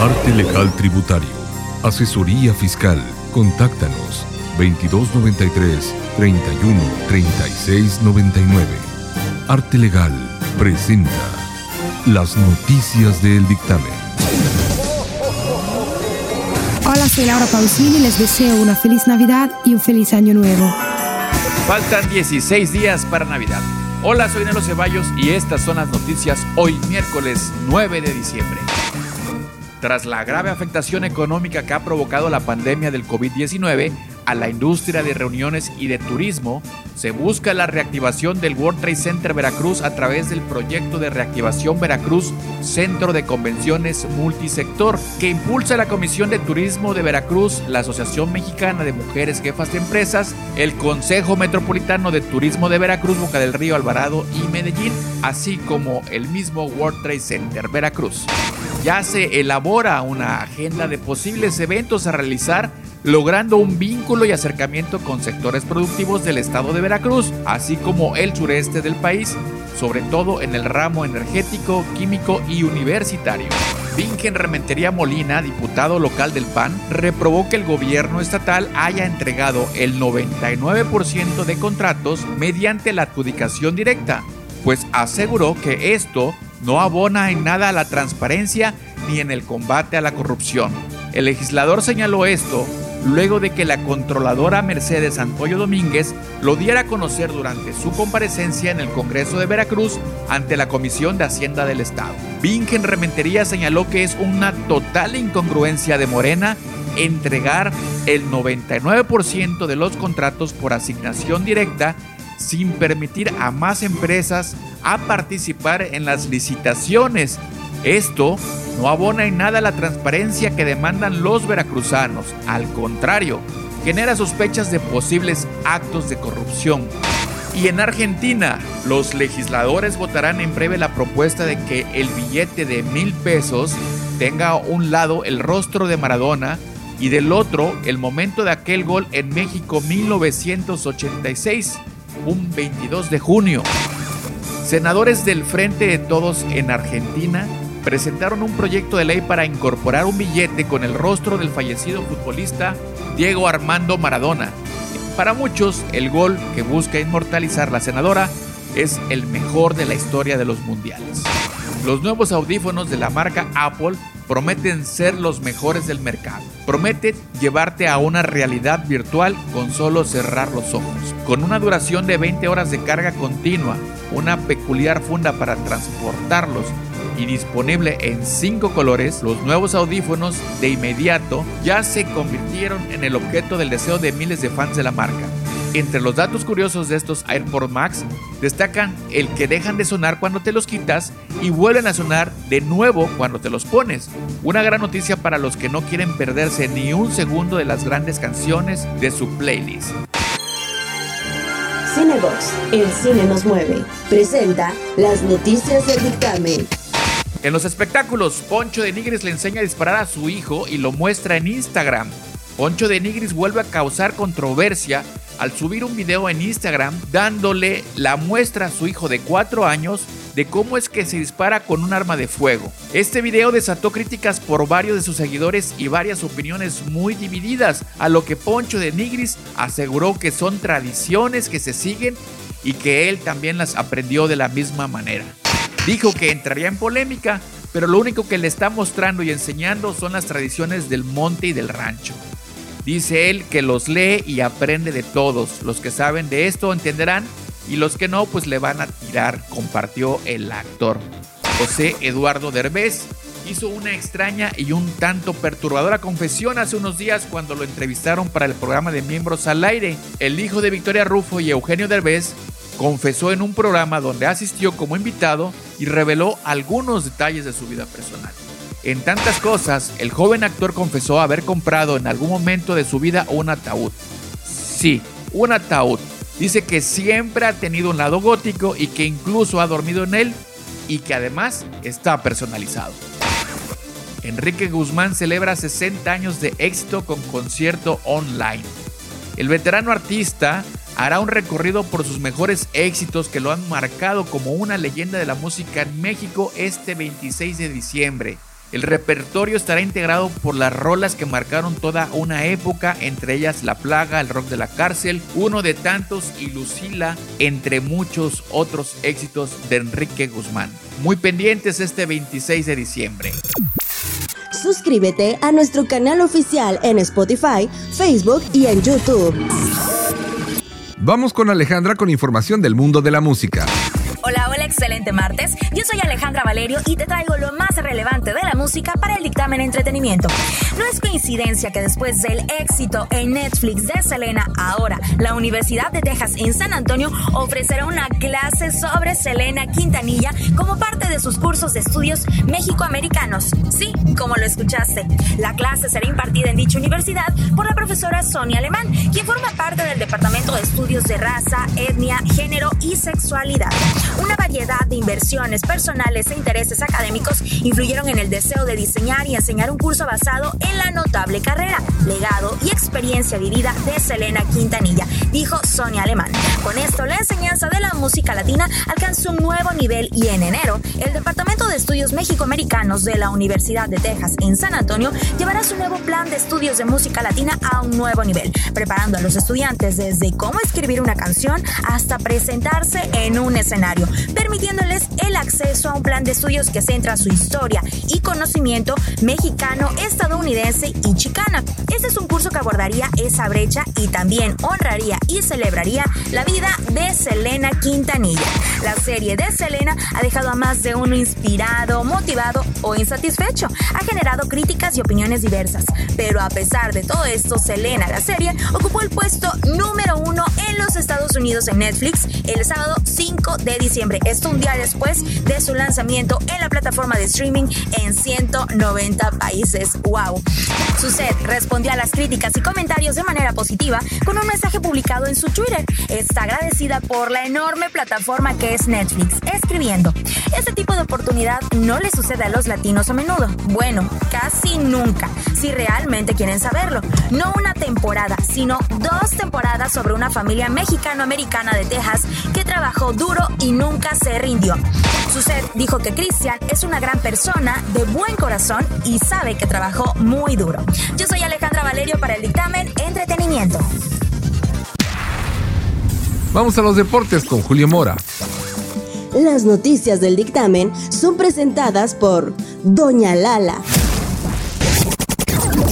Arte Legal Tributario. Asesoría Fiscal. Contáctanos 2293 31 36 99. Arte Legal presenta las noticias del dictamen. Hola, soy Laura Pausini y les deseo una feliz Navidad y un feliz Año Nuevo. Faltan 16 días para Navidad. Hola, soy Nelo Ceballos y estas son las noticias hoy miércoles 9 de diciembre. Tras la grave afectación económica que ha provocado la pandemia del COVID-19, a la industria de reuniones y de turismo, se busca la reactivación del World Trade Center Veracruz a través del proyecto de reactivación Veracruz Centro de Convenciones Multisector, que impulsa la Comisión de Turismo de Veracruz, la Asociación Mexicana de Mujeres Jefas de Empresas, el Consejo Metropolitano de Turismo de Veracruz, Boca del Río, Alvarado y Medellín, así como el mismo World Trade Center Veracruz. Ya se elabora una agenda de posibles eventos a realizar logrando un vínculo y acercamiento con sectores productivos del estado de Veracruz, así como el sureste del país, sobre todo en el ramo energético, químico y universitario. Vingen Rementería Molina, diputado local del PAN, reprobó que el gobierno estatal haya entregado el 99% de contratos mediante la adjudicación directa, pues aseguró que esto no abona en nada a la transparencia ni en el combate a la corrupción. El legislador señaló esto luego de que la controladora Mercedes Antoyo Domínguez lo diera a conocer durante su comparecencia en el Congreso de Veracruz ante la Comisión de Hacienda del Estado. Vingen Rementería señaló que es una total incongruencia de Morena entregar el 99% de los contratos por asignación directa sin permitir a más empresas a participar en las licitaciones. Esto no abona en nada la transparencia que demandan los veracruzanos. Al contrario, genera sospechas de posibles actos de corrupción. Y en Argentina, los legisladores votarán en breve la propuesta de que el billete de mil pesos tenga un lado el rostro de Maradona y del otro el momento de aquel gol en México 1986, un 22 de junio. Senadores del Frente de Todos en Argentina presentaron un proyecto de ley para incorporar un billete con el rostro del fallecido futbolista Diego Armando Maradona. Para muchos, el gol que busca inmortalizar la senadora es el mejor de la historia de los mundiales. Los nuevos audífonos de la marca Apple prometen ser los mejores del mercado. Prometen llevarte a una realidad virtual con solo cerrar los ojos. Con una duración de 20 horas de carga continua, una peculiar funda para transportarlos y disponible en cinco colores, los nuevos audífonos de inmediato ya se convirtieron en el objeto del deseo de miles de fans de la marca. Entre los datos curiosos de estos AirPods Max destacan el que dejan de sonar cuando te los quitas y vuelven a sonar de nuevo cuando te los pones. Una gran noticia para los que no quieren perderse ni un segundo de las grandes canciones de su playlist. Cinebox, el cine nos mueve, presenta las noticias del dictamen. En los espectáculos, Poncho de Nigris le enseña a disparar a su hijo y lo muestra en Instagram. Poncho de Nigris vuelve a causar controversia al subir un video en Instagram dándole la muestra a su hijo de 4 años de cómo es que se dispara con un arma de fuego. Este video desató críticas por varios de sus seguidores y varias opiniones muy divididas, a lo que Poncho de Nigris aseguró que son tradiciones que se siguen y que él también las aprendió de la misma manera. Dijo que entraría en polémica, pero lo único que le está mostrando y enseñando son las tradiciones del monte y del rancho. Dice él que los lee y aprende de todos. Los que saben de esto entenderán y los que no pues le van a tirar, compartió el actor. José Eduardo Derbez hizo una extraña y un tanto perturbadora confesión hace unos días cuando lo entrevistaron para el programa de Miembros al Aire. El hijo de Victoria Rufo y Eugenio Derbez confesó en un programa donde asistió como invitado y reveló algunos detalles de su vida personal. En tantas cosas, el joven actor confesó haber comprado en algún momento de su vida un ataúd. Sí, un ataúd. Dice que siempre ha tenido un lado gótico y que incluso ha dormido en él y que además está personalizado. Enrique Guzmán celebra 60 años de éxito con concierto online. El veterano artista hará un recorrido por sus mejores éxitos que lo han marcado como una leyenda de la música en México este 26 de diciembre. El repertorio estará integrado por las rolas que marcaron toda una época, entre ellas La Plaga, El Rock de la Cárcel, uno de tantos y Lucila, entre muchos otros éxitos de Enrique Guzmán. Muy pendientes este 26 de diciembre. Suscríbete a nuestro canal oficial en Spotify, Facebook y en YouTube. Vamos con Alejandra con información del mundo de la música. Martes. Yo soy Alejandra Valerio y te traigo lo más relevante de la música para el dictamen entretenimiento. No es coincidencia que después del éxito en Netflix de Selena, ahora la Universidad de Texas en San Antonio ofrecerá una clase sobre Selena Quintanilla como parte de sus cursos de estudios mexicoamericanos. Sí, como lo escuchaste. La clase será impartida en dicha universidad por la profesora Sonia Alemán, quien forma parte del Departamento de Estudios de Raza, Etnia, Género y Sexualidad. Una variedad de inversiones personales e intereses académicos influyeron en el deseo de diseñar y enseñar un curso basado en la notable carrera, legado y experiencia vivida de Selena Quintanilla, dijo Sonia Alemán. Con esto, la enseñanza de la música latina alcanzó un nuevo nivel y en enero, el Departamento de Estudios México-Americanos de la Universidad de Texas en San Antonio llevará su nuevo plan de estudios de música latina a un nuevo nivel, preparando a los estudiantes desde cómo escribir una canción hasta presentarse en un escenario permitiéndoles el acceso a un plan de estudios que centra su historia y conocimiento mexicano, estadounidense y chicana. Este es un curso que abordaría esa brecha y también honraría y celebraría la vida de Selena Quintanilla. La serie de Selena ha dejado a más de uno inspirado, motivado o insatisfecho. Ha generado críticas y opiniones diversas. Pero a pesar de todo esto, Selena, la serie, ocupó el puesto número uno en los Estados Unidos en Netflix el sábado 5 de diciembre esto un día después de su lanzamiento en la plataforma de streaming en 190 países. ¡Wow! Suset respondió a las críticas y comentarios de manera positiva con un mensaje publicado en su Twitter. Está agradecida por la enorme plataforma que es Netflix, escribiendo, este tipo de oportunidad no le sucede a los latinos a menudo. Bueno, casi nunca, si realmente quieren saberlo. No una temporada, sino dos temporadas sobre una familia mexicano-americana de Texas que trabajó duro y nunca se rindió. Suset dijo que Cristian es una gran persona, de buen corazón y sabe que trabajó muy duro. Yo soy Alejandra Valerio para el dictamen Entretenimiento. Vamos a los deportes con Julio Mora. Las noticias del dictamen son presentadas por Doña Lala.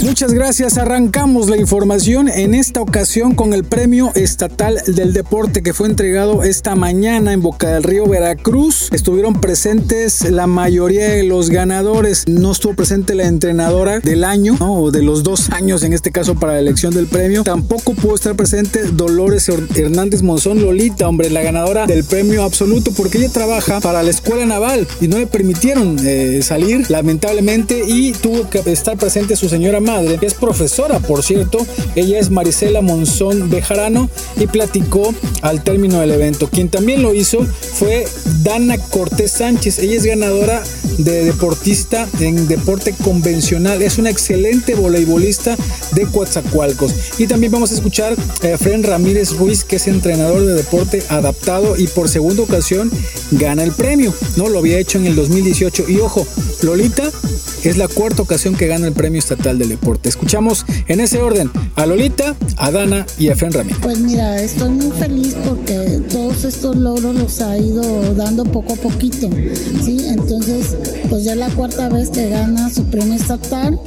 Muchas gracias. Arrancamos la información en esta ocasión con el Premio Estatal del Deporte que fue entregado esta mañana en Boca del Río, Veracruz. Estuvieron presentes la mayoría de los ganadores. No estuvo presente la entrenadora del año o de los dos años en este caso para la elección del premio. Tampoco pudo estar presente Dolores Hernández Monzón Lolita, hombre, la ganadora del premio absoluto porque ella trabaja para la escuela naval y no le permitieron eh, salir lamentablemente y tuvo que estar presente su señora madre, que es profesora, por cierto. Ella es Marisela Monzón Bejarano y platicó al término del evento. Quien también lo hizo fue Dana Cortés Sánchez. Ella es ganadora de deportista en deporte convencional. Es una excelente voleibolista de Coatzacoalcos. Y también vamos a escuchar a Fren Ramírez Ruiz, que es entrenador de deporte adaptado y por segunda ocasión gana el premio. No lo había hecho en el 2018. Y ojo, Lolita es la cuarta ocasión que gana el premio estatal del deporte. Escuchamos en ese orden a Lolita, a Dana y a Fren Ramírez. Pues mira, estoy muy feliz porque todos estos logros los ha ido dando poco a poquito. ¿sí? Entonces, pues ya es la cuarta vez que gana su premio estatal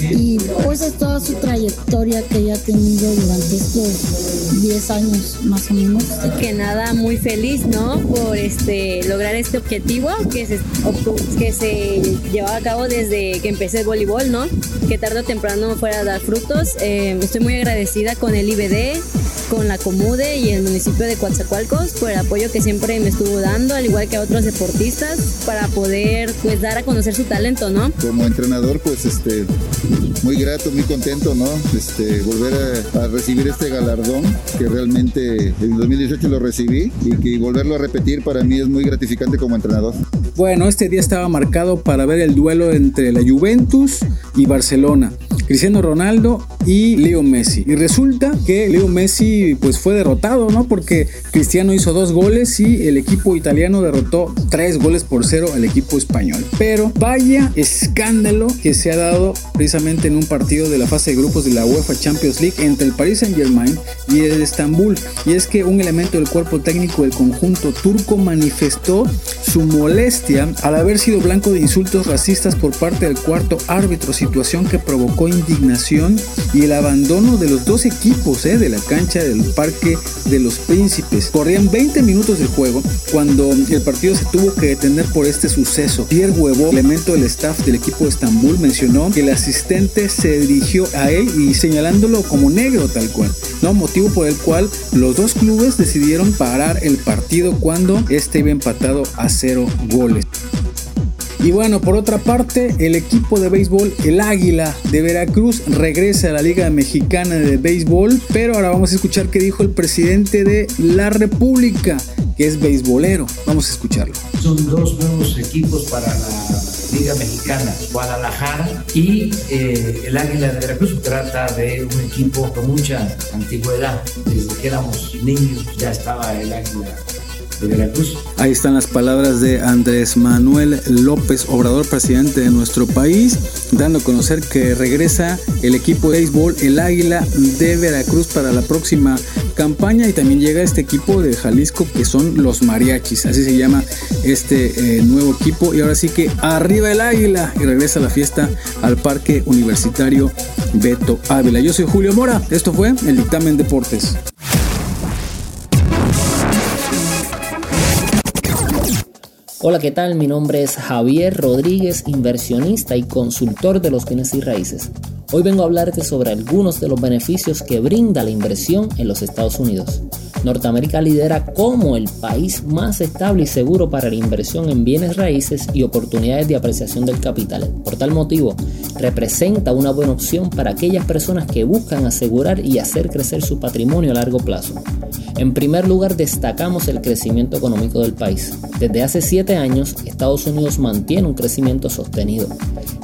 y pues es toda su trayectoria que ella ha tenido durante estos 10 años más o menos. Que nada, muy feliz, ¿no? Por este lograr este objetivo que se, que se llevaba a cabo desde que empecé el voleibol, ¿no? Que tarde o temprano fuera a dar frutos. Eh, estoy muy agradecida con el IBD, con la Comude y el municipio de Coatzacoalcos por el apoyo que siempre me estuvo dando, al igual que a otros deportistas, para poder pues dar a conocer su talento, ¿no? Como entrenador, pues este muy grato, muy contento, ¿no? Este, volver a, recibir este galardón que realmente en 2018 lo recibí y que volverlo a repetir para mí es muy gratificante como entrenador. Bueno, este día estaba marcado para ver el duelo entre la Juventus y Barcelona. Cristiano Ronaldo y Leo Messi. Y resulta que Leo Messi pues fue derrotado, ¿no? Porque Cristiano hizo dos goles y el equipo italiano derrotó tres goles por cero al equipo español. Pero vaya escándalo que se ha dado precisamente en un partido de la fase de grupos de la UEFA Champions League entre el Paris Saint Germain y el Estambul. Y es que un elemento del cuerpo técnico del conjunto turco manifestó su molestia al haber sido blanco de insultos racistas por parte del cuarto árbitro, situación que provocó indignación y el abandono de los dos equipos eh, de la cancha del Parque de los Príncipes. Corrían 20 minutos del juego cuando el partido se tuvo que detener por este suceso. Pierre Huevo, elemento del staff del equipo de Estambul, mencionó que el asistente se dirigió a él y señalándolo como negro tal cual, ¿no? motivo por el cual los dos clubes decidieron parar el partido cuando este iba empatado a cero goles. Y bueno, por otra parte, el equipo de béisbol, el Águila de Veracruz, regresa a la Liga Mexicana de Béisbol, pero ahora vamos a escuchar qué dijo el presidente de la República, que es beisbolero. Vamos a escucharlo. Son dos nuevos equipos para la Liga Mexicana, Guadalajara y eh, el Águila de Veracruz. Trata de un equipo con mucha antigüedad. Desde que éramos niños ya estaba el Águila Ahí están las palabras de Andrés Manuel López Obrador, presidente de nuestro país, dando a conocer que regresa el equipo de béisbol, el Águila de Veracruz para la próxima campaña y también llega este equipo de Jalisco que son los mariachis, así se llama este eh, nuevo equipo y ahora sí que arriba el Águila y regresa la fiesta al Parque Universitario Beto Ávila. Yo soy Julio Mora, esto fue el dictamen deportes. Hola, ¿qué tal? Mi nombre es Javier Rodríguez, inversionista y consultor de los bienes y raíces. Hoy vengo a hablarte sobre algunos de los beneficios que brinda la inversión en los Estados Unidos. Norteamérica lidera como el país más estable y seguro para la inversión en bienes raíces y oportunidades de apreciación del capital. Por tal motivo, representa una buena opción para aquellas personas que buscan asegurar y hacer crecer su patrimonio a largo plazo. En primer lugar, destacamos el crecimiento económico del país. Desde hace 7 años, Estados Unidos mantiene un crecimiento sostenido.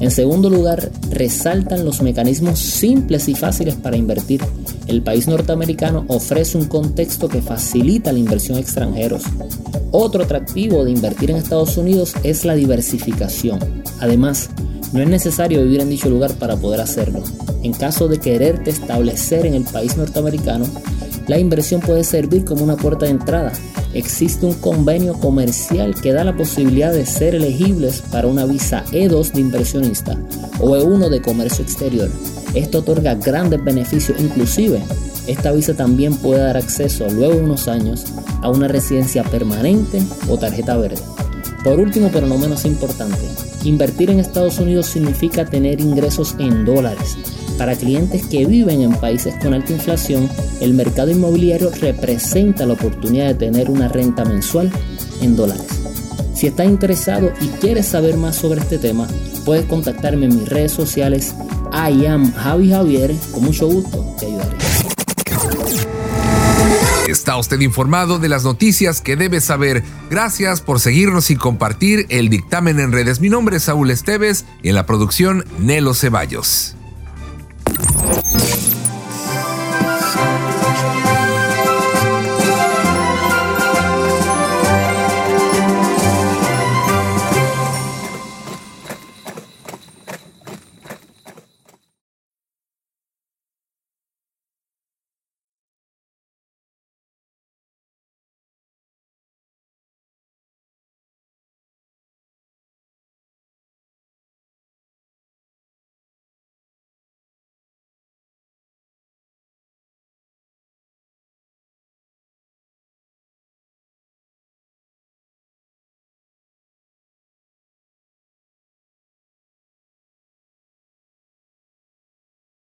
En segundo lugar, resaltan los mecanismos simples y fáciles para invertir. El país norteamericano ofrece un contexto que facilita la inversión extranjeros. Otro atractivo de invertir en Estados Unidos es la diversificación. Además, no es necesario vivir en dicho lugar para poder hacerlo. En caso de quererte establecer en el país norteamericano, la inversión puede servir como una puerta de entrada. Existe un convenio comercial que da la posibilidad de ser elegibles para una visa E2 de inversionista o E1 de comercio exterior. Esto otorga grandes beneficios, inclusive esta visa también puede dar acceso luego de unos años a una residencia permanente o tarjeta verde. Por último, pero no menos importante, invertir en Estados Unidos significa tener ingresos en dólares. Para clientes que viven en países con alta inflación, el mercado inmobiliario representa la oportunidad de tener una renta mensual en dólares. Si estás interesado y quieres saber más sobre este tema, puedes contactarme en mis redes sociales. I am Javi Javier, con mucho gusto te ayudaré. Está usted informado de las noticias que debe saber. Gracias por seguirnos y compartir el dictamen en redes. Mi nombre es Saúl Esteves y en la producción Nelo Ceballos. Thank you.